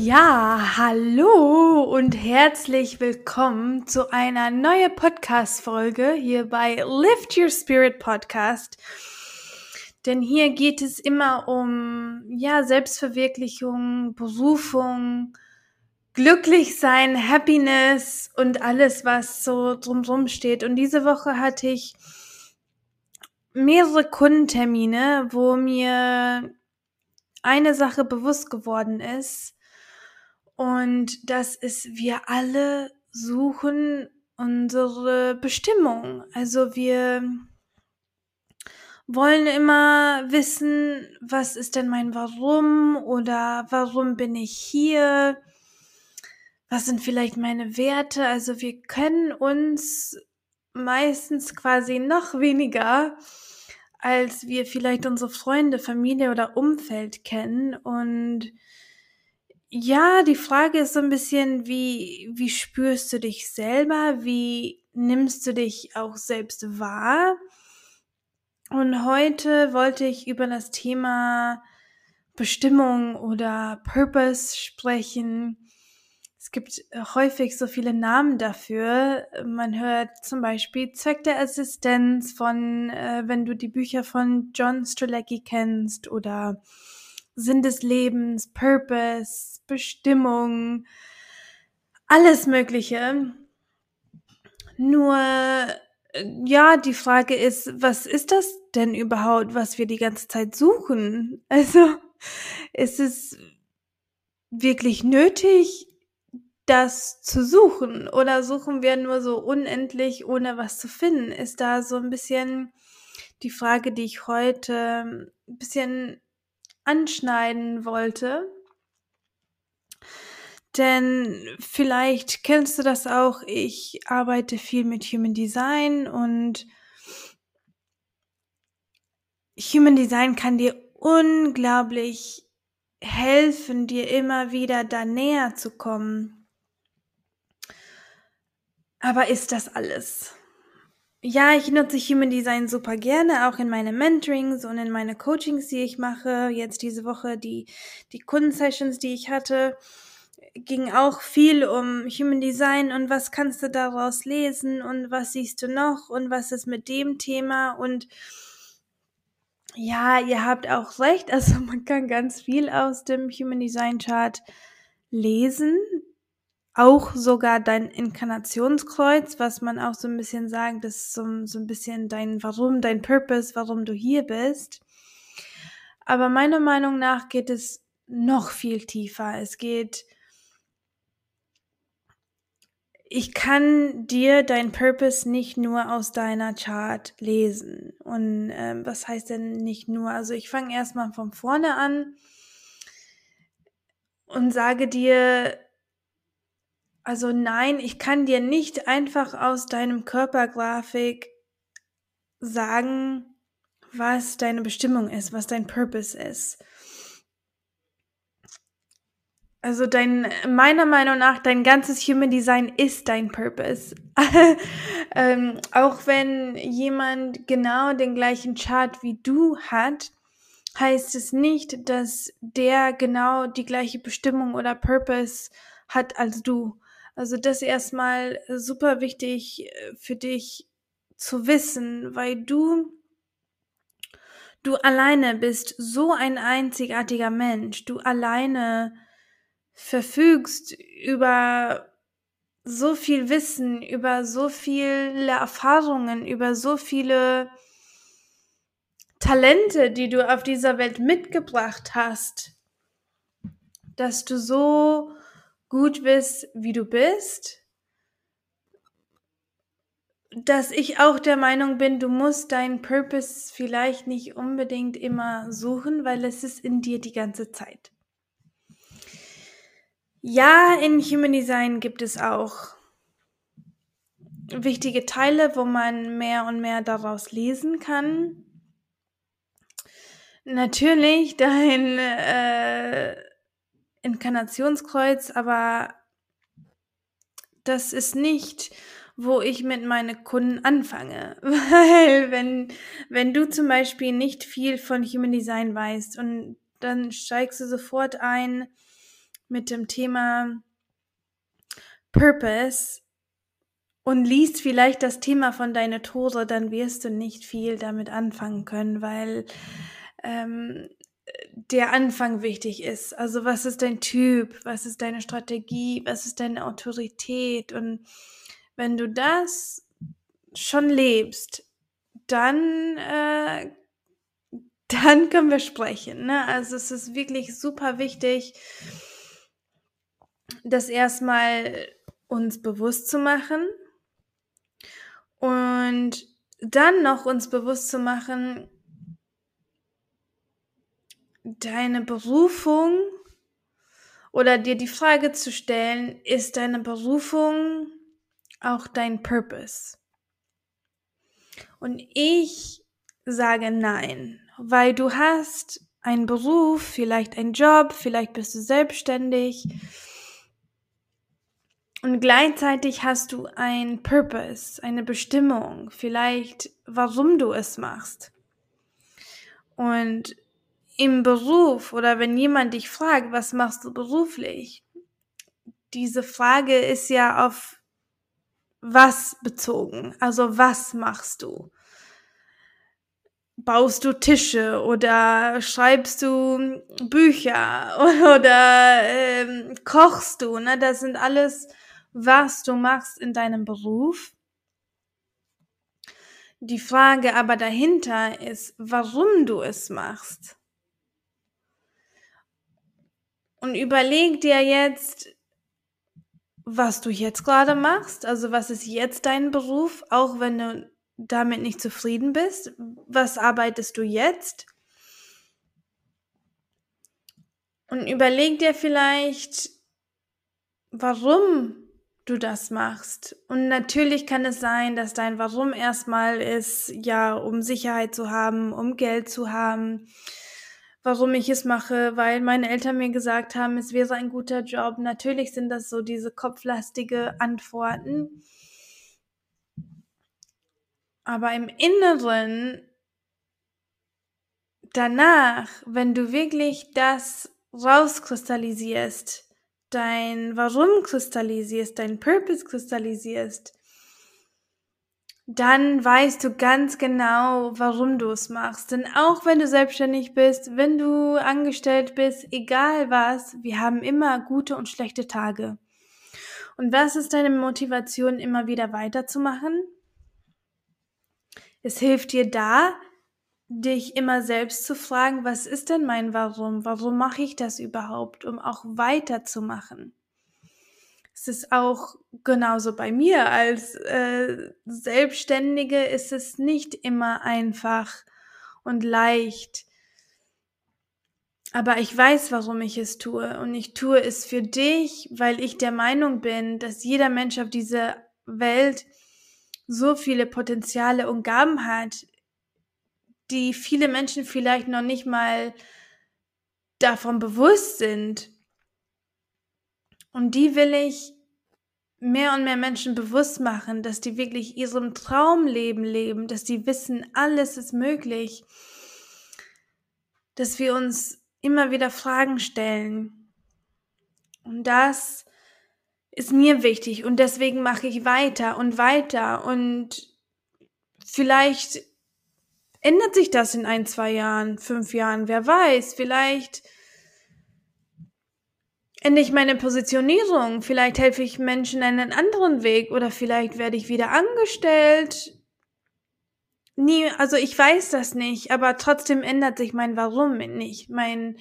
Ja, hallo und herzlich willkommen zu einer neuen Podcast-Folge hier bei Lift Your Spirit Podcast. Denn hier geht es immer um, ja, Selbstverwirklichung, Berufung, glücklich sein, Happiness und alles, was so drumherum steht. Und diese Woche hatte ich mehrere Kundentermine, wo mir eine Sache bewusst geworden ist, und das ist, wir alle suchen unsere Bestimmung. Also wir wollen immer wissen, was ist denn mein Warum oder warum bin ich hier? Was sind vielleicht meine Werte? Also wir können uns meistens quasi noch weniger, als wir vielleicht unsere Freunde, Familie oder Umfeld kennen und ja, die Frage ist so ein bisschen, wie, wie spürst du dich selber? Wie nimmst du dich auch selbst wahr? Und heute wollte ich über das Thema Bestimmung oder Purpose sprechen. Es gibt häufig so viele Namen dafür. Man hört zum Beispiel Zweck der Assistenz von, äh, wenn du die Bücher von John Strzelecki kennst oder Sinn des Lebens, Purpose, Bestimmung, alles Mögliche. Nur, ja, die Frage ist, was ist das denn überhaupt, was wir die ganze Zeit suchen? Also, ist es wirklich nötig, das zu suchen? Oder suchen wir nur so unendlich, ohne was zu finden? Ist da so ein bisschen die Frage, die ich heute ein bisschen anschneiden wollte. Denn vielleicht kennst du das auch, ich arbeite viel mit Human Design und Human Design kann dir unglaublich helfen, dir immer wieder da näher zu kommen. Aber ist das alles? Ja, ich nutze Human Design super gerne, auch in meine Mentorings und in meine Coachings, die ich mache. Jetzt diese Woche die, die Kundensessions, die ich hatte, ging auch viel um Human Design und was kannst du daraus lesen und was siehst du noch und was ist mit dem Thema? Und ja, ihr habt auch recht, also man kann ganz viel aus dem Human Design Chart lesen auch sogar dein Inkarnationskreuz, was man auch so ein bisschen sagt, das ist so, so ein bisschen dein Warum, dein Purpose, warum du hier bist. Aber meiner Meinung nach geht es noch viel tiefer. Es geht, ich kann dir dein Purpose nicht nur aus deiner Chart lesen. Und ähm, was heißt denn nicht nur? Also ich fange erstmal von vorne an und sage dir, also nein, ich kann dir nicht einfach aus deinem Körpergrafik sagen, was deine Bestimmung ist, was dein Purpose ist. Also dein, meiner Meinung nach, dein ganzes Human Design ist dein Purpose. ähm, auch wenn jemand genau den gleichen Chart wie du hat, heißt es nicht, dass der genau die gleiche Bestimmung oder Purpose hat als du. Also das erstmal super wichtig äh, für dich zu wissen, weil du du alleine bist so ein einzigartiger Mensch. Du alleine verfügst über so viel Wissen, über so viele Erfahrungen, über so viele Talente, die du auf dieser Welt mitgebracht hast, dass du so gut bist, wie du bist, dass ich auch der Meinung bin, du musst deinen Purpose vielleicht nicht unbedingt immer suchen, weil es ist in dir die ganze Zeit. Ja, in Human Design gibt es auch wichtige Teile, wo man mehr und mehr daraus lesen kann. Natürlich dein äh, Inkarnationskreuz, aber das ist nicht, wo ich mit meinen Kunden anfange. Weil wenn, wenn du zum Beispiel nicht viel von Human Design weißt und dann steigst du sofort ein mit dem Thema Purpose und liest vielleicht das Thema von deiner Tore, dann wirst du nicht viel damit anfangen können, weil ähm, der Anfang wichtig ist. Also was ist dein Typ, was ist deine Strategie, was ist deine Autorität und wenn du das schon lebst, dann äh, dann können wir sprechen. Ne? Also es ist wirklich super wichtig, das erstmal uns bewusst zu machen und dann noch uns bewusst zu machen, deine Berufung oder dir die Frage zu stellen, ist deine Berufung auch dein Purpose? Und ich sage nein, weil du hast einen Beruf, vielleicht einen Job, vielleicht bist du selbstständig und gleichzeitig hast du ein Purpose, eine Bestimmung, vielleicht warum du es machst. Und im Beruf oder wenn jemand dich fragt, was machst du beruflich? Diese Frage ist ja auf was bezogen. Also was machst du? Baust du Tische oder schreibst du Bücher oder ähm, kochst du? Ne? Das sind alles, was du machst in deinem Beruf. Die Frage aber dahinter ist, warum du es machst. Und überleg dir jetzt, was du jetzt gerade machst. Also was ist jetzt dein Beruf, auch wenn du damit nicht zufrieden bist. Was arbeitest du jetzt? Und überleg dir vielleicht, warum du das machst. Und natürlich kann es sein, dass dein Warum erstmal ist, ja, um Sicherheit zu haben, um Geld zu haben, warum ich es mache, weil meine Eltern mir gesagt haben, es wäre ein guter Job. Natürlich sind das so diese kopflastige Antworten. Aber im Inneren, danach, wenn du wirklich das rauskristallisierst, dein Warum kristallisierst, dein Purpose kristallisierst, dann weißt du ganz genau, warum du es machst. Denn auch wenn du selbstständig bist, wenn du angestellt bist, egal was, wir haben immer gute und schlechte Tage. Und was ist deine Motivation, immer wieder weiterzumachen? Es hilft dir da, dich immer selbst zu fragen, was ist denn mein Warum? Warum mache ich das überhaupt, um auch weiterzumachen? Es ist auch genauso bei mir als äh, Selbstständige ist es nicht immer einfach und leicht. Aber ich weiß, warum ich es tue. Und ich tue es für dich, weil ich der Meinung bin, dass jeder Mensch auf dieser Welt so viele Potenziale und Gaben hat, die viele Menschen vielleicht noch nicht mal davon bewusst sind. Und die will ich mehr und mehr Menschen bewusst machen, dass die wirklich ihrem Traumleben leben, dass die wissen, alles ist möglich, dass wir uns immer wieder Fragen stellen. Und das ist mir wichtig und deswegen mache ich weiter und weiter und vielleicht ändert sich das in ein, zwei Jahren, fünf Jahren, wer weiß, vielleicht ändere ich meine Positionierung. Vielleicht helfe ich Menschen einen anderen Weg oder vielleicht werde ich wieder angestellt. Nie, also ich weiß das nicht, aber trotzdem ändert sich mein Warum nicht, mein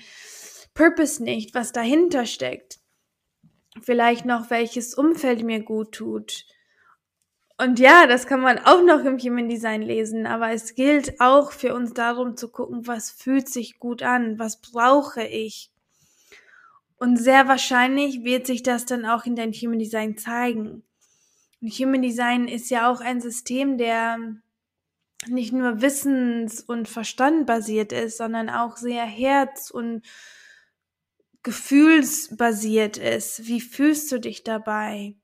Purpose nicht, was dahinter steckt. Vielleicht noch, welches Umfeld mir gut tut. Und ja, das kann man auch noch im Human Design lesen, aber es gilt auch für uns darum zu gucken, was fühlt sich gut an, was brauche ich. Und sehr wahrscheinlich wird sich das dann auch in dein Human Design zeigen. Und Human Design ist ja auch ein System, der nicht nur wissens- und verstandbasiert ist, sondern auch sehr herz- und gefühlsbasiert ist. Wie fühlst du dich dabei?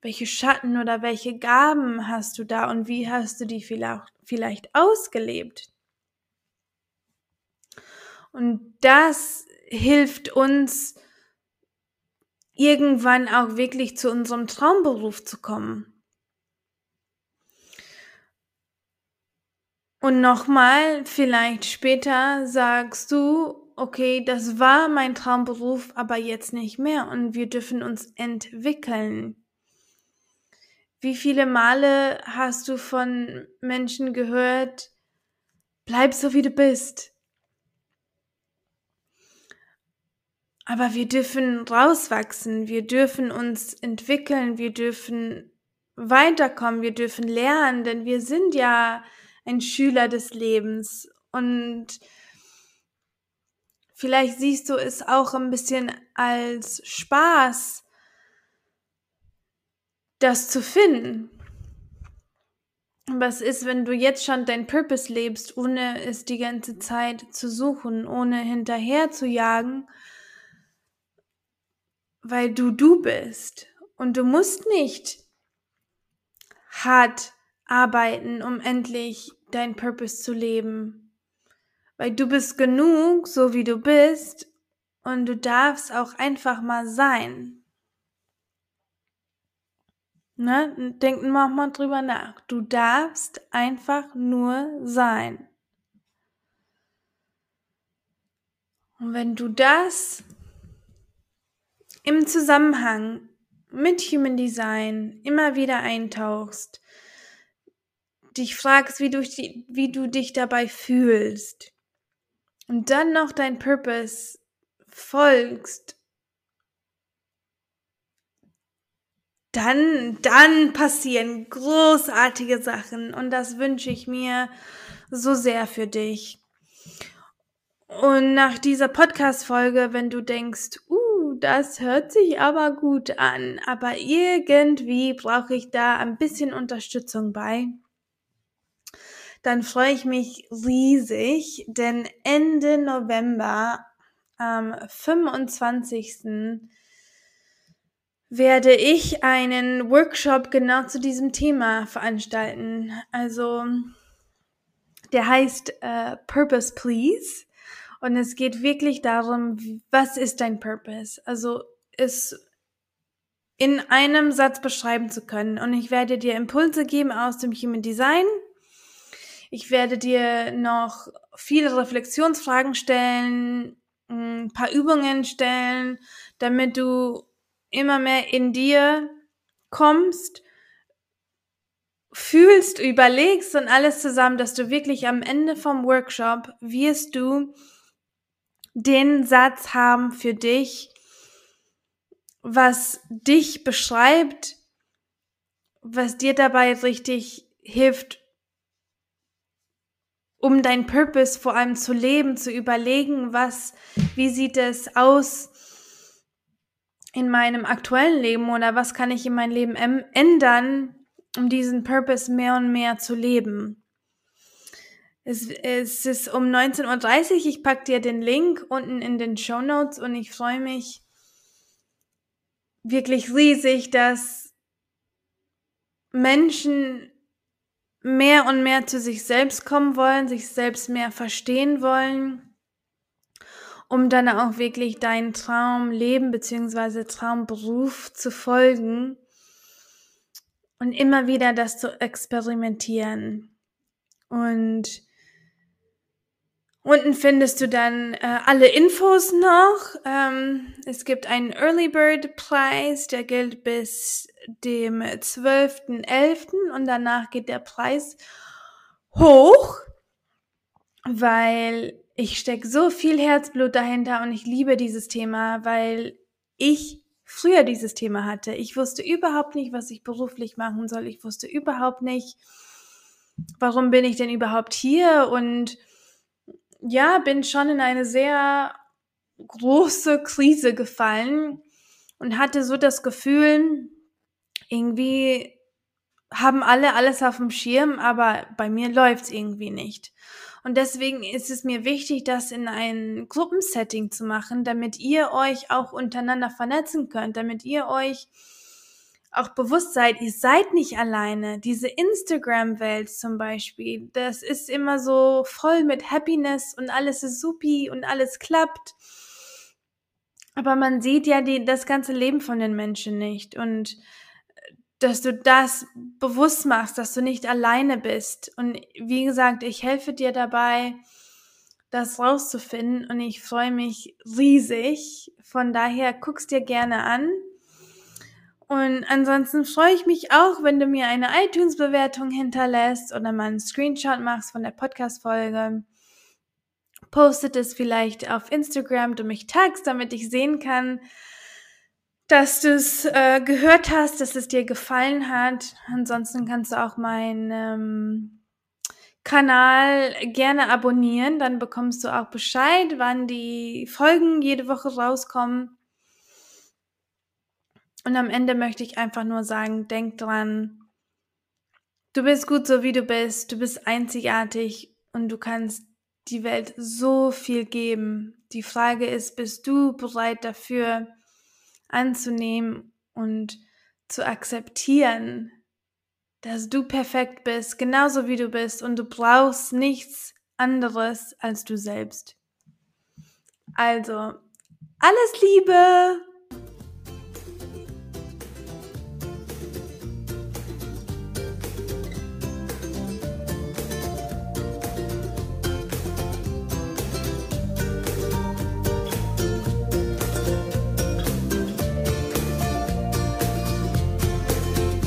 Welche Schatten oder welche Gaben hast du da und wie hast du die vielleicht, vielleicht ausgelebt? Und das hilft uns, irgendwann auch wirklich zu unserem Traumberuf zu kommen. Und nochmal, vielleicht später sagst du, okay, das war mein Traumberuf, aber jetzt nicht mehr und wir dürfen uns entwickeln. Wie viele Male hast du von Menschen gehört, bleib so wie du bist? Aber wir dürfen rauswachsen, wir dürfen uns entwickeln, wir dürfen weiterkommen, wir dürfen lernen, denn wir sind ja ein Schüler des Lebens. Und vielleicht siehst du es auch ein bisschen als Spaß, das zu finden. Was ist, wenn du jetzt schon dein Purpose lebst, ohne es die ganze Zeit zu suchen, ohne hinterher zu jagen, weil du du bist und du musst nicht hart arbeiten, um endlich dein Purpose zu leben. Weil du bist genug, so wie du bist, und du darfst auch einfach mal sein. Ne? Denken wir auch mal drüber nach. Du darfst einfach nur sein. Und wenn du das im Zusammenhang mit Human Design immer wieder eintauchst, dich fragst, wie du, wie du dich dabei fühlst und dann noch dein Purpose folgst, dann, dann passieren großartige Sachen und das wünsche ich mir so sehr für dich. Und nach dieser Podcast-Folge, wenn du denkst, das hört sich aber gut an, aber irgendwie brauche ich da ein bisschen Unterstützung bei. Dann freue ich mich riesig, denn Ende November am 25. werde ich einen Workshop genau zu diesem Thema veranstalten. Also der heißt äh, Purpose Please. Und es geht wirklich darum, was ist dein Purpose? Also es in einem Satz beschreiben zu können. Und ich werde dir Impulse geben aus dem Human Design. Ich werde dir noch viele Reflexionsfragen stellen, ein paar Übungen stellen, damit du immer mehr in dir kommst, fühlst, überlegst und alles zusammen, dass du wirklich am Ende vom Workshop wirst du den Satz haben für dich, was dich beschreibt, was dir dabei richtig hilft, um dein Purpose vor allem zu leben, zu überlegen, was, wie sieht es aus in meinem aktuellen Leben oder was kann ich in meinem Leben ändern, um diesen Purpose mehr und mehr zu leben. Es, es ist um 19.30 Uhr. Ich packe dir den Link unten in den Show Notes und ich freue mich wirklich riesig, dass Menschen mehr und mehr zu sich selbst kommen wollen, sich selbst mehr verstehen wollen, um dann auch wirklich deinen Traumleben bzw. Traumberuf zu folgen und immer wieder das zu experimentieren. Und Unten findest du dann äh, alle Infos noch. Ähm, es gibt einen Early Bird Preis, der gilt bis dem 12.11. und danach geht der Preis hoch, weil ich stecke so viel Herzblut dahinter und ich liebe dieses Thema, weil ich früher dieses Thema hatte. Ich wusste überhaupt nicht, was ich beruflich machen soll. Ich wusste überhaupt nicht, warum bin ich denn überhaupt hier und ja, bin schon in eine sehr große Krise gefallen und hatte so das Gefühl, irgendwie haben alle alles auf dem Schirm, aber bei mir läuft's irgendwie nicht. Und deswegen ist es mir wichtig, das in ein Gruppensetting zu machen, damit ihr euch auch untereinander vernetzen könnt, damit ihr euch auch bewusst seid, ihr seid nicht alleine. Diese Instagram-Welt zum Beispiel, das ist immer so voll mit Happiness und alles ist supi und alles klappt. Aber man sieht ja die, das ganze Leben von den Menschen nicht. Und äh, dass du das bewusst machst, dass du nicht alleine bist. Und wie gesagt, ich helfe dir dabei, das rauszufinden. Und ich freue mich riesig. Von daher guck's dir gerne an. Und ansonsten freue ich mich auch, wenn du mir eine iTunes-Bewertung hinterlässt oder mal einen Screenshot machst von der Podcast-Folge. Postet es vielleicht auf Instagram, du mich tagst, damit ich sehen kann, dass du es äh, gehört hast, dass es dir gefallen hat. Ansonsten kannst du auch meinen ähm, Kanal gerne abonnieren, dann bekommst du auch Bescheid, wann die Folgen jede Woche rauskommen. Und am Ende möchte ich einfach nur sagen, denk dran, du bist gut so wie du bist, du bist einzigartig und du kannst die Welt so viel geben. Die Frage ist, bist du bereit dafür anzunehmen und zu akzeptieren, dass du perfekt bist, genauso wie du bist und du brauchst nichts anderes als du selbst. Also, alles Liebe!